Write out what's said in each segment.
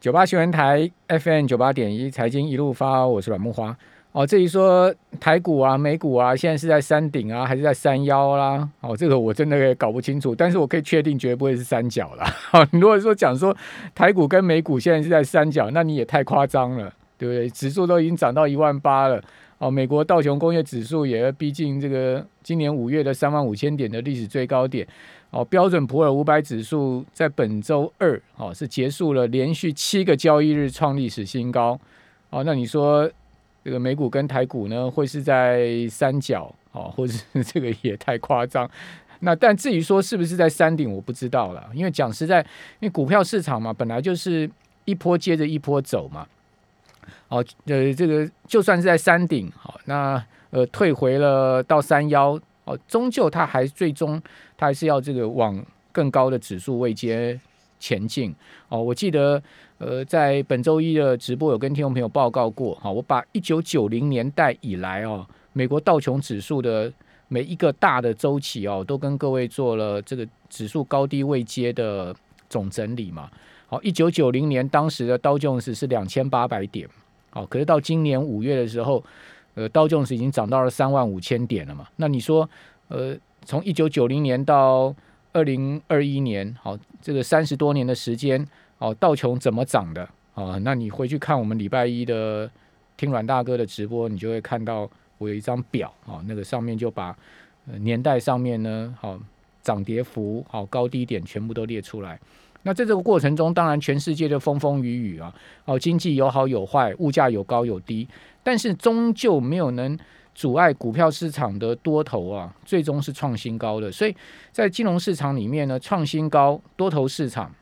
九八新闻台 FM 九八点一财经一路发，我是阮木花。哦，至于说台股啊、美股啊，现在是在山顶啊，还是在山腰啦？哦，这个我真的也搞不清楚。但是我可以确定，绝不会是三角啦。好，如果说讲说台股跟美股现在是在三角，那你也太夸张了，对不对？指数都已经涨到一万八了。哦，美国道琼工业指数也逼近这个今年五月的三万五千点的历史最高点。哦，标准普尔五百指数在本周二哦是结束了连续七个交易日创历史新高。哦，那你说这个美股跟台股呢会是在三角？哦，或者是这个也太夸张？那但至于说是不是在山顶，我不知道了。因为讲实在，因为股票市场嘛，本来就是一波接着一波走嘛。哦，呃，这个就算是在山顶，好，那呃退回了到山腰。哦，终究它还最终，它还是要这个往更高的指数位阶前进。哦，我记得呃，在本周一的直播有跟听众朋友报告过。好，我把一九九零年代以来哦，美国道琼指数的每一个大的周期哦，都跟各位做了这个指数高低位阶的总整理嘛。好，一九九零年当时的道琼斯是两千八百点，好，可是到今年五月的时候。呃，道琼斯已经涨到了三万五千点了嘛？那你说，呃，从一九九零年到二零二一年，好，这个三十多年的时间，哦，道琼怎么涨的啊？那你回去看我们礼拜一的听阮大哥的直播，你就会看到我有一张表啊，那个上面就把年代上面呢，好涨跌幅，好高低点全部都列出来。那在这个过程中，当然全世界的风风雨雨啊，哦，经济有好有坏，物价有高有低。但是终究没有能阻碍股票市场的多头啊，最终是创新高的。所以在金融市场里面呢，创新高多头市场，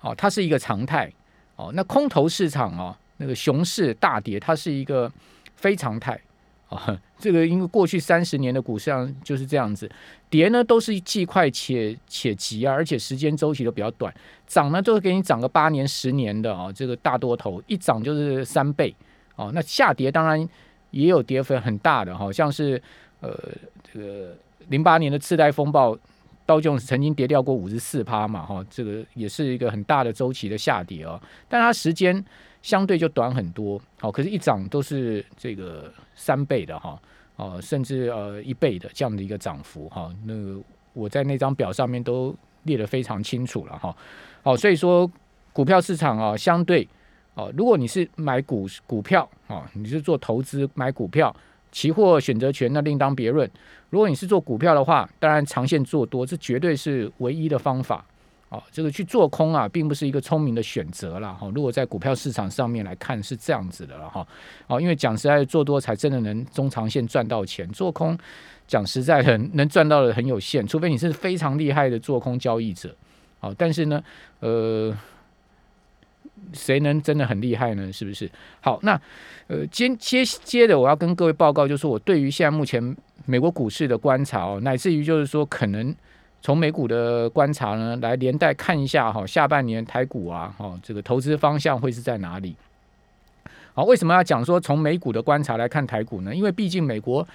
哦，它是一个常态。哦，那空头市场啊，那个熊市大跌，它是一个非常态。啊，这个因为过去三十年的股市上就是这样子，跌呢都是既快且且急啊，而且时间周期都比较短。涨呢都是给你涨个八年、十年的啊，这个大多头一涨就是三倍。哦，那下跌当然也有跌幅很大的，好像是呃这个零八年的次贷风暴，道琼曾经跌掉过五十四趴嘛，哈，这个也是一个很大的周期的下跌哦，但它时间相对就短很多，好，可是，一涨都是这个三倍的哈，哦，甚至呃一倍的这样的一个涨幅哈，那我在那张表上面都列得非常清楚了哈，好，所以说股票市场啊，相对。哦，如果你是买股股票啊，你是做投资买股票，期货选择权那另当别论。如果你是做股票的话，当然长线做多，这绝对是唯一的方法。哦，这个去做空啊，并不是一个聪明的选择了哈。如果在股票市场上面来看是这样子的了哈。哦，因为讲实在，做多才真的能中长线赚到钱，做空讲实在的能赚到的很有限，除非你是非常厉害的做空交易者。哦，但是呢，呃。谁能真的很厉害呢？是不是？好，那呃，接接接着我要跟各位报告，就是我对于现在目前美国股市的观察哦，乃至于就是说，可能从美股的观察呢，来连带看一下哈，下半年台股啊，哈，这个投资方向会是在哪里？好，为什么要讲说从美股的观察来看台股呢？因为毕竟美国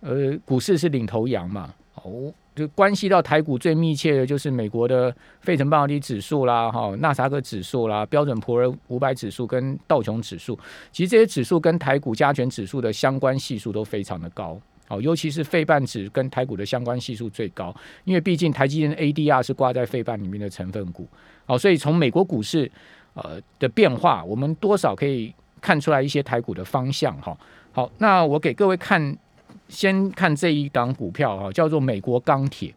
呃股市是领头羊嘛，哦。就关系到台股最密切的就是美国的费城半导体指数啦，哈，纳萨克指数啦，标准普尔五百指数跟道琼指数，其实这些指数跟台股加权指数的相关系数都非常的高，好，尤其是费半指跟台股的相关系数最高，因为毕竟台积电 ADR 是挂在费半里面的成分股，好，所以从美国股市呃的变化，我们多少可以看出来一些台股的方向，哈，好，那我给各位看。先看这一档股票啊，叫做美国钢铁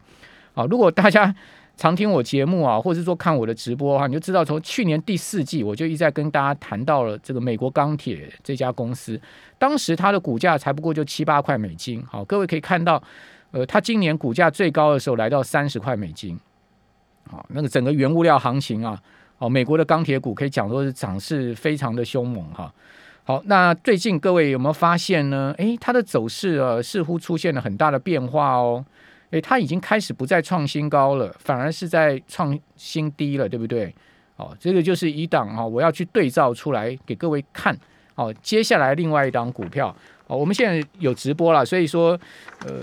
啊。如果大家常听我节目啊，或者是说看我的直播哈，你就知道从去年第四季我就一再跟大家谈到了这个美国钢铁这家公司。当时它的股价才不过就七八块美金。好，各位可以看到，呃，它今年股价最高的时候来到三十块美金。好，那个整个原物料行情啊，哦，美国的钢铁股可以讲说是涨势非常的凶猛哈。好，那最近各位有没有发现呢？诶，它的走势啊，似乎出现了很大的变化哦。诶，它已经开始不再创新高了，反而是在创新低了，对不对？哦，这个就是一档哈，我要去对照出来给各位看。哦，接下来另外一档股票，哦，我们现在有直播了，所以说，呃，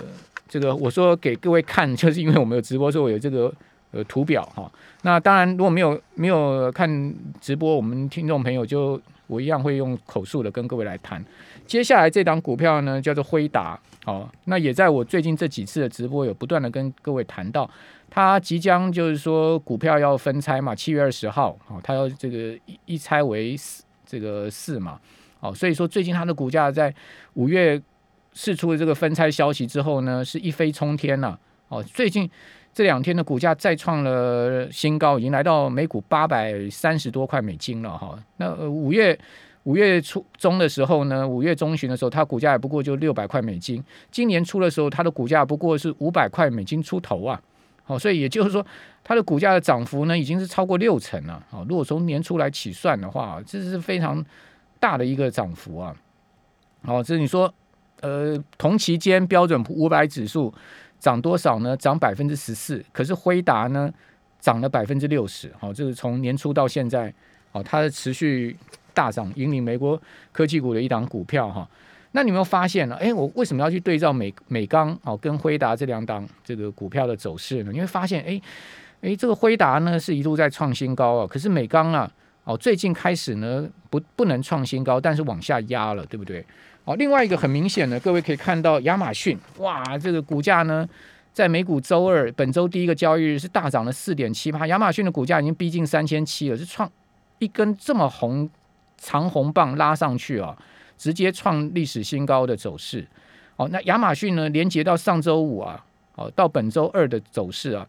这个我说给各位看，就是因为我们有直播，所以我有这个呃图表哈。那当然，如果没有没有看直播，我们听众朋友就我一样会用口述的跟各位来谈。接下来这档股票呢，叫做辉达，好，那也在我最近这几次的直播有不断的跟各位谈到，它即将就是说股票要分拆嘛，七月二十号，哦，它要这个一一拆为四这个四嘛，哦，所以说最近它的股价在五月释出的这个分拆消息之后呢，是一飞冲天了，哦，最近。这两天的股价再创了新高，已经来到每股八百三十多块美金了哈。那五月五月初中的时候呢，五月中旬的时候，它股价也不过就六百块美金。今年初的时候，它的股价不过是五百块美金出头啊。好，所以也就是说，它的股价的涨幅呢，已经是超过六成了。好，如果从年初来起算的话，这是非常大的一个涨幅啊。好，这你说，呃，同期间标准五百指数。涨多少呢？涨百分之十四，可是辉达呢，涨了百分之六十。好，这是从年初到现在，哦，它的持续大涨，引领美国科技股的一档股票哈。那你有没有发现呢？哎，我为什么要去对照美美钢哦跟辉达这两档这个股票的走势呢？你会发现，哎哎，这个辉达呢是一路在创新高啊，可是美钢啊，哦，最近开始呢不不能创新高，但是往下压了，对不对？好，另外一个很明显的，各位可以看到亚马逊，哇，这个股价呢，在美股周二本周第一个交易日是大涨了四点七八，亚马逊的股价已经逼近三千七了，是创一根这么红长红棒拉上去啊，直接创历史新高的走势。好，那亚马逊呢，连接到上周五啊，好到本周二的走势啊，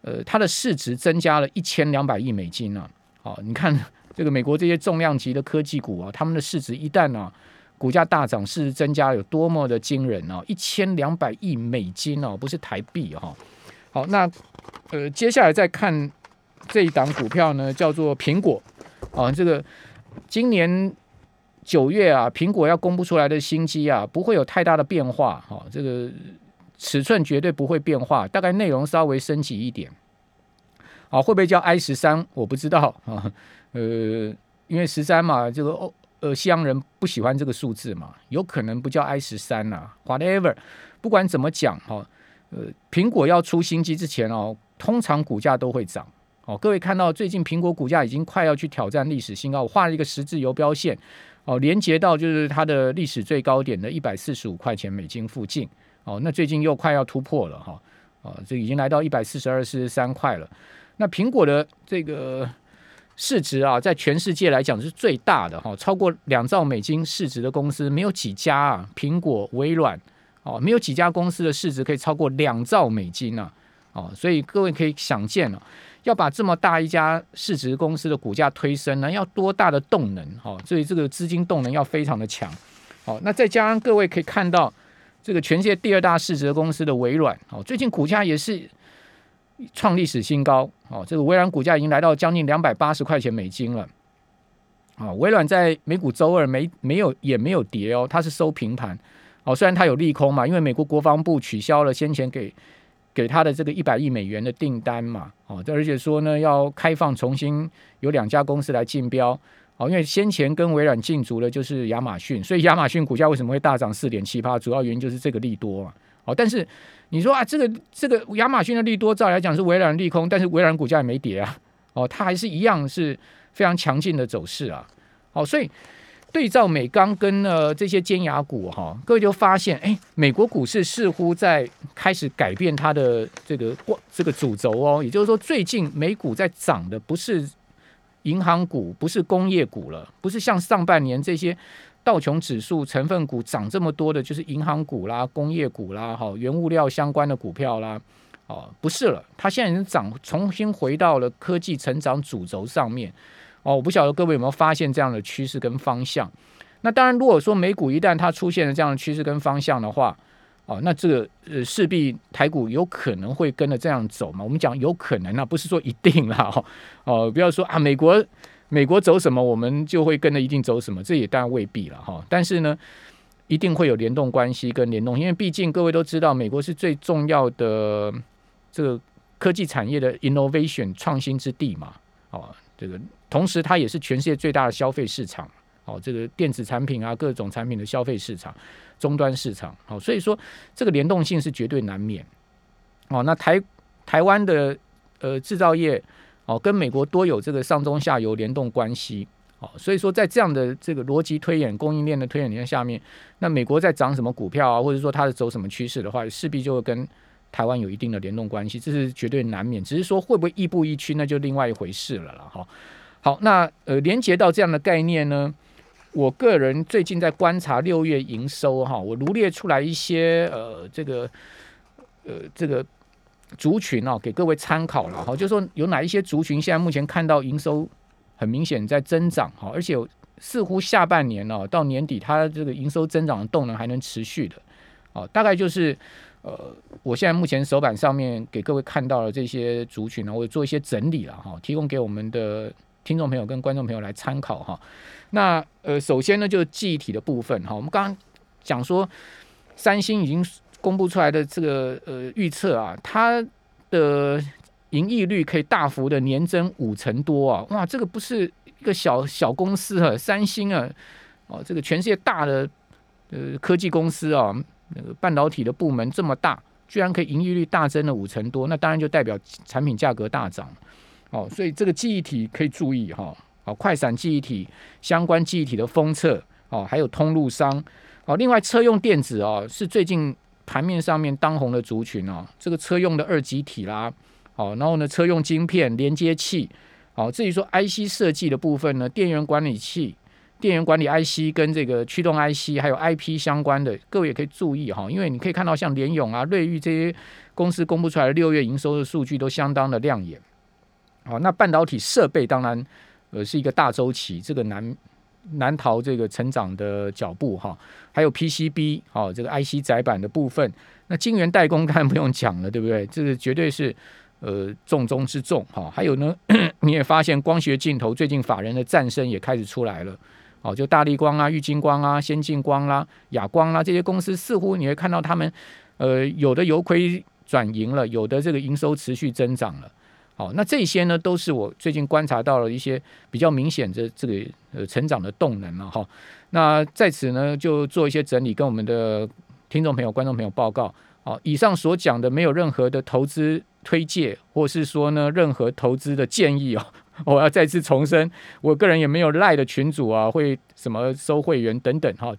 呃，它的市值增加了一千两百亿美金啊。好，你看这个美国这些重量级的科技股啊，他们的市值一旦呢。股价大涨，市值增加有多么的惊人哦！一千两百亿美金哦，不是台币哈。好，那呃，接下来再看这一档股票呢，叫做苹果啊。这个今年九月啊，苹果要公布出来的新机啊，不会有太大的变化哈。这个尺寸绝对不会变化，大概内容稍微升级一点。好，会不会叫 i 十三？我不知道啊。呃，因为十三嘛，这个哦。呃，西洋人不喜欢这个数字嘛？有可能不叫 i 十三呐，whatever，不管怎么讲哈，呃，苹果要出新机之前哦，通常股价都会涨哦。各位看到最近苹果股价已经快要去挑战历史新高，我画了一个十字游标线哦，连接到就是它的历史最高点的一百四十五块钱美金附近哦。那最近又快要突破了哈，哦，这已经来到一百四十二、四十三块了。那苹果的这个。市值啊，在全世界来讲是最大的哈，超过两兆美金市值的公司没有几家啊。苹果、微软哦，没有几家公司的市值可以超过两兆美金呢。哦，所以各位可以想见了，要把这么大一家市值公司的股价推升呢，要多大的动能？哈，所以这个资金动能要非常的强。好，那再加上各位可以看到，这个全世界第二大市值的公司的微软，哦，最近股价也是。创历史新高哦！这个微软股价已经来到将近两百八十块钱美金了。啊，微软在美股周二没没有也没有跌哦，它是收平盘。哦，虽然它有利空嘛，因为美国国防部取消了先前给给他的这个一百亿美元的订单嘛。哦，这而且说呢要开放重新有两家公司来竞标。哦，因为先前跟微软竞逐的就是亚马逊，所以亚马逊股价为什么会大涨四点七八？主要原因就是这个利多嘛。哦，但是。你说啊，这个这个亚马逊的利多，照来讲是微软利空，但是微软股价也没跌啊，哦，它还是一样是非常强劲的走势啊，好，所以对照美钢跟呃这些尖牙股哈，各位就发现，哎，美国股市似乎在开始改变它的这个这个主轴哦，也就是说，最近美股在涨的不是银行股，不是工业股了，不是像上半年这些。道琼指数成分股涨这么多的，就是银行股啦、工业股啦、哈原物料相关的股票啦，哦，不是了，它现在已经涨，重新回到了科技成长主轴上面。哦，我不晓得各位有没有发现这样的趋势跟方向。那当然，如果说美股一旦它出现了这样的趋势跟方向的话，哦，那这个呃势必台股有可能会跟着这样走嘛。我们讲有可能啊，不是说一定啦。哦，不要说啊，美国。美国走什么，我们就会跟着一定走什么，这也当然未必了哈。但是呢，一定会有联动关系跟联动，因为毕竟各位都知道，美国是最重要的这个科技产业的 innovation 创新之地嘛。哦，这个同时它也是全世界最大的消费市场。哦，这个电子产品啊，各种产品的消费市场、终端市场。好，所以说这个联动性是绝对难免。哦，那台台湾的。呃制造业哦跟美国多有这个上中下游联动关系哦，所以说在这样的这个逻辑推演、供应链的推演下面，那美国在涨什么股票啊，或者说它是走什么趋势的话，势必就会跟台湾有一定的联动关系，这是绝对难免。只是说会不会亦步亦趋，那就另外一回事了了哈。好，那呃连接到这样的概念呢？我个人最近在观察六月营收哈，我罗列出来一些呃这个呃这个族群哦，给各位参考了哈。就说有哪一些族群现在目前看到营收很明显在增长哈，而且似乎下半年哦到年底它这个营收增长的动能还能持续的哦，大概就是呃我现在目前手板上面给各位看到的这些族群呢，我做一些整理了哈，提供给我们的听众朋友跟观众朋友来参考哈。那呃，首先呢，就是记忆体的部分哈。我们刚刚讲说，三星已经公布出来的这个呃预测啊，它的盈利率可以大幅的年增五成多啊！哇，这个不是一个小小公司啊，三星啊，哦，这个全世界大的呃科技公司啊，那个半导体的部门这么大，居然可以盈利率大增了五成多，那当然就代表产品价格大涨哦。所以这个记忆体可以注意哈。哦，快闪记忆体相关记忆体的封测哦，还有通路商哦。另外，车用电子哦，是最近盘面上面当红的族群哦。这个车用的二极体啦，哦，然后呢，车用晶片连接器，哦，至于说 IC 设计的部分呢，电源管理器、电源管理 IC 跟这个驱动 IC 还有 IP 相关的，各位也可以注意哈，因为你可以看到像联咏啊、瑞昱这些公司公布出来的六月营收的数据都相当的亮眼。哦，那半导体设备当然。呃，是一个大周期，这个难难逃这个成长的脚步哈。还有 PCB 哦，这个 IC 载板的部分，那晶圆代工当然不用讲了，对不对？这个绝对是呃重中之重哈。还有呢，你也发现光学镜头最近法人的战声也开始出来了，哦，就大力光啊、玉晶光啊、先进光啦、亚光啦这些公司，似乎你会看到他们呃有的由亏转盈了，有的这个营收持续增长了。好，那这些呢，都是我最近观察到了一些比较明显的这个呃成长的动能了哈。那在此呢，就做一些整理，跟我们的听众朋友、观众朋友报告。好，以上所讲的没有任何的投资推介，或是说呢任何投资的建议哦。我要再次重申，我个人也没有赖的群主啊，会什么收会员等等哈，